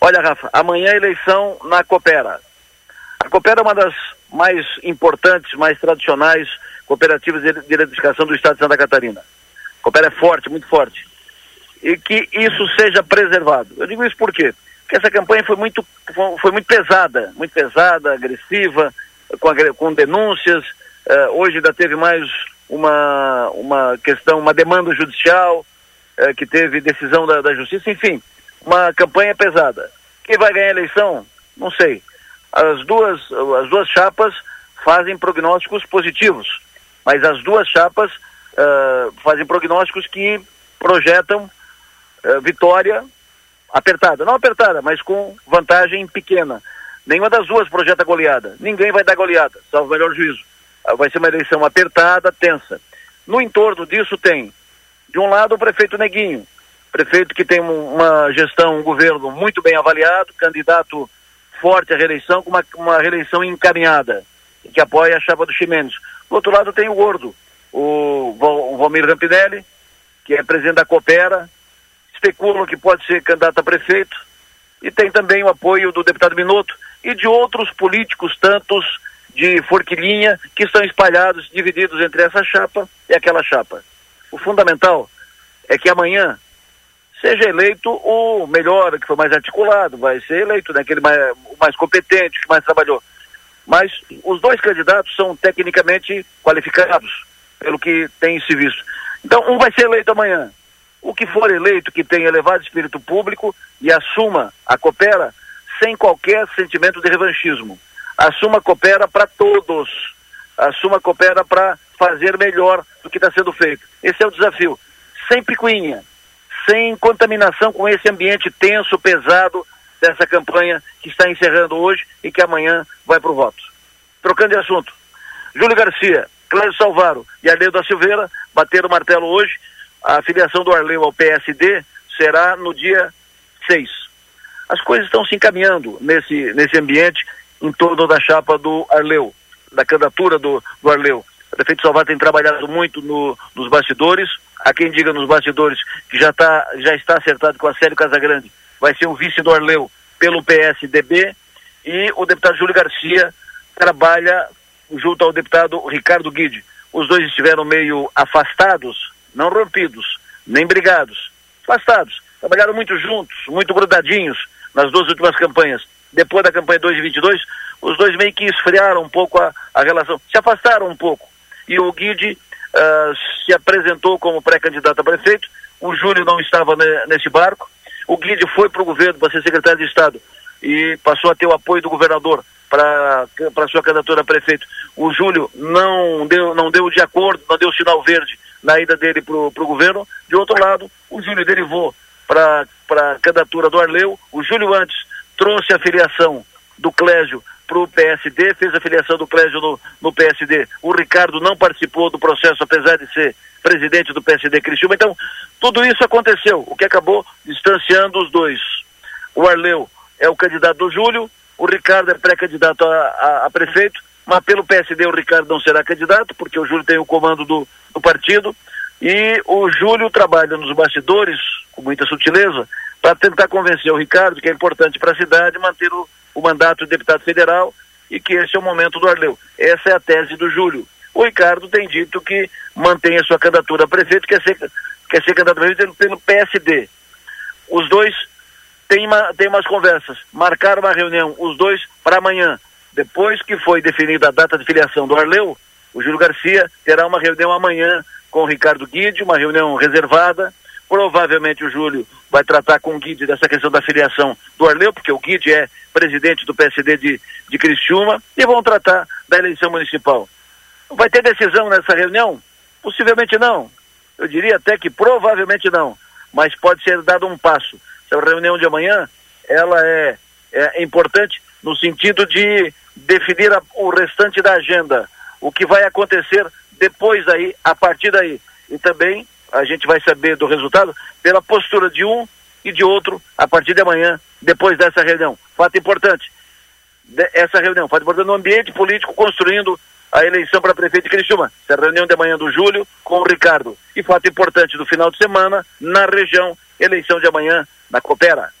Olha, Rafa, amanhã é eleição na Coopera. A Coopera é uma das mais importantes, mais tradicionais cooperativas de, eletrificação do estado de Santa Catarina. A Coopera é forte, muito forte. E que isso seja preservado. Eu digo isso por quê? Porque essa campanha foi muito, foi muito pesada, muito pesada, agressiva, com, com denúncias. Uh, hoje ainda teve mais uma, uma questão, uma demanda judicial, uh, que teve decisão da, da justiça, enfim, uma campanha pesada. Quem vai ganhar a eleição? Não sei. As duas, as duas chapas fazem prognósticos positivos, mas as duas chapas uh, fazem prognósticos que projetam uh, vitória apertada. Não apertada, mas com vantagem pequena. Nenhuma das duas projeta goleada. Ninguém vai dar goleada, salvo o melhor juízo. Uh, vai ser uma eleição apertada, tensa. No entorno disso tem, de um lado, o prefeito Neguinho, prefeito que tem uma gestão, um governo muito bem avaliado, candidato forte à reeleição, com uma, uma reeleição encaminhada, que apoia a chapa do Ximenes. Do outro lado tem o Gordo, o, o Valmir Rampinelli, que é presidente da Coopera, especulam que pode ser candidato a prefeito, e tem também o apoio do deputado Minuto e de outros políticos, tantos de forquilinha, que estão espalhados, divididos entre essa chapa e aquela chapa. O fundamental é que amanhã seja eleito o melhor, que foi mais articulado, vai ser eleito né, aquele mais, o mais competente, que mais trabalhou. Mas os dois candidatos são tecnicamente qualificados, pelo que tem se visto. Então, um vai ser eleito amanhã. O que for eleito, que tenha elevado espírito público e assuma a coopera sem qualquer sentimento de revanchismo. Assuma coopera para todos. Assuma coopera para fazer melhor do que está sendo feito. Esse é o desafio. Sem picuinha, sem contaminação com esse ambiente tenso, pesado dessa campanha que está encerrando hoje e que amanhã vai para o voto. Trocando de assunto, Júlio Garcia, Cláudio Salvaro e Arleu da Silveira bateram o martelo hoje. A filiação do Arleu ao PSD será no dia 6. As coisas estão se encaminhando nesse, nesse ambiente em torno da chapa do Arleu, da candidatura do, do Arleu. O prefeito Salvador tem trabalhado muito no, nos bastidores. Há quem diga nos bastidores que já, tá, já está acertado com a Célio Casagrande. Vai ser o vice do Arleu pelo PSDB. E o deputado Júlio Garcia trabalha junto ao deputado Ricardo Guide. Os dois estiveram meio afastados, não rompidos, nem brigados, afastados. Trabalharam muito juntos, muito grudadinhos nas duas últimas campanhas. Depois da campanha 2022, os dois meio que esfriaram um pouco a, a relação, se afastaram um pouco e o Guide uh, se apresentou como pré-candidato a prefeito. O Júlio não estava ne, nesse barco. O Guide foi para o governo para ser secretário de Estado e passou a ter o apoio do governador para sua candidatura a prefeito. O Júlio não deu, não deu de acordo, não deu sinal verde na ida dele para o governo. De outro lado, o Júlio derivou para a candidatura do Arleu. O Júlio antes trouxe a filiação do Clésio para o PSD, fez a filiação do Clésio no, no PSD. O Ricardo não participou do processo, apesar de ser presidente do PSD Criciúma. Então, tudo isso aconteceu, o que acabou distanciando os dois. O Arleu é o candidato do Júlio, o Ricardo é pré-candidato a, a, a, prefeito, mas pelo PSD o Ricardo não será candidato, porque o Júlio tem o comando do, do partido, e o Júlio trabalha nos bastidores, com muita sutileza, para tentar convencer o Ricardo que é importante para a cidade manter o, o mandato de deputado federal e que esse é o momento do Arleu. Essa é a tese do Júlio. O Ricardo tem dito que mantém a sua candidatura a prefeito, quer ser, quer ser candidato a prefeito pelo PSD. Os dois têm, uma, têm umas conversas, marcaram uma reunião, os dois, para amanhã. Depois que foi definida a data de filiação do Arleu, o Júlio Garcia terá uma reunião amanhã com o Ricardo Guide, uma reunião reservada, Provavelmente o Júlio vai tratar com o Guide dessa questão da filiação do Arleu, porque o Guide é presidente do PSD de, de Criciúma, e vão tratar da eleição municipal. Vai ter decisão nessa reunião? Possivelmente não. Eu diria até que provavelmente não. Mas pode ser dado um passo. Essa reunião de amanhã, ela é, é importante no sentido de definir a, o restante da agenda. O que vai acontecer depois daí, a partir daí. E também a gente vai saber do resultado pela postura de um e de outro a partir de amanhã, depois dessa reunião. Fato importante, essa reunião, fato importante no ambiente político construindo a eleição para prefeito de Criciúma. Essa reunião de amanhã do Júlio com o Ricardo. E fato importante do final de semana, na região, eleição de amanhã na Coopera.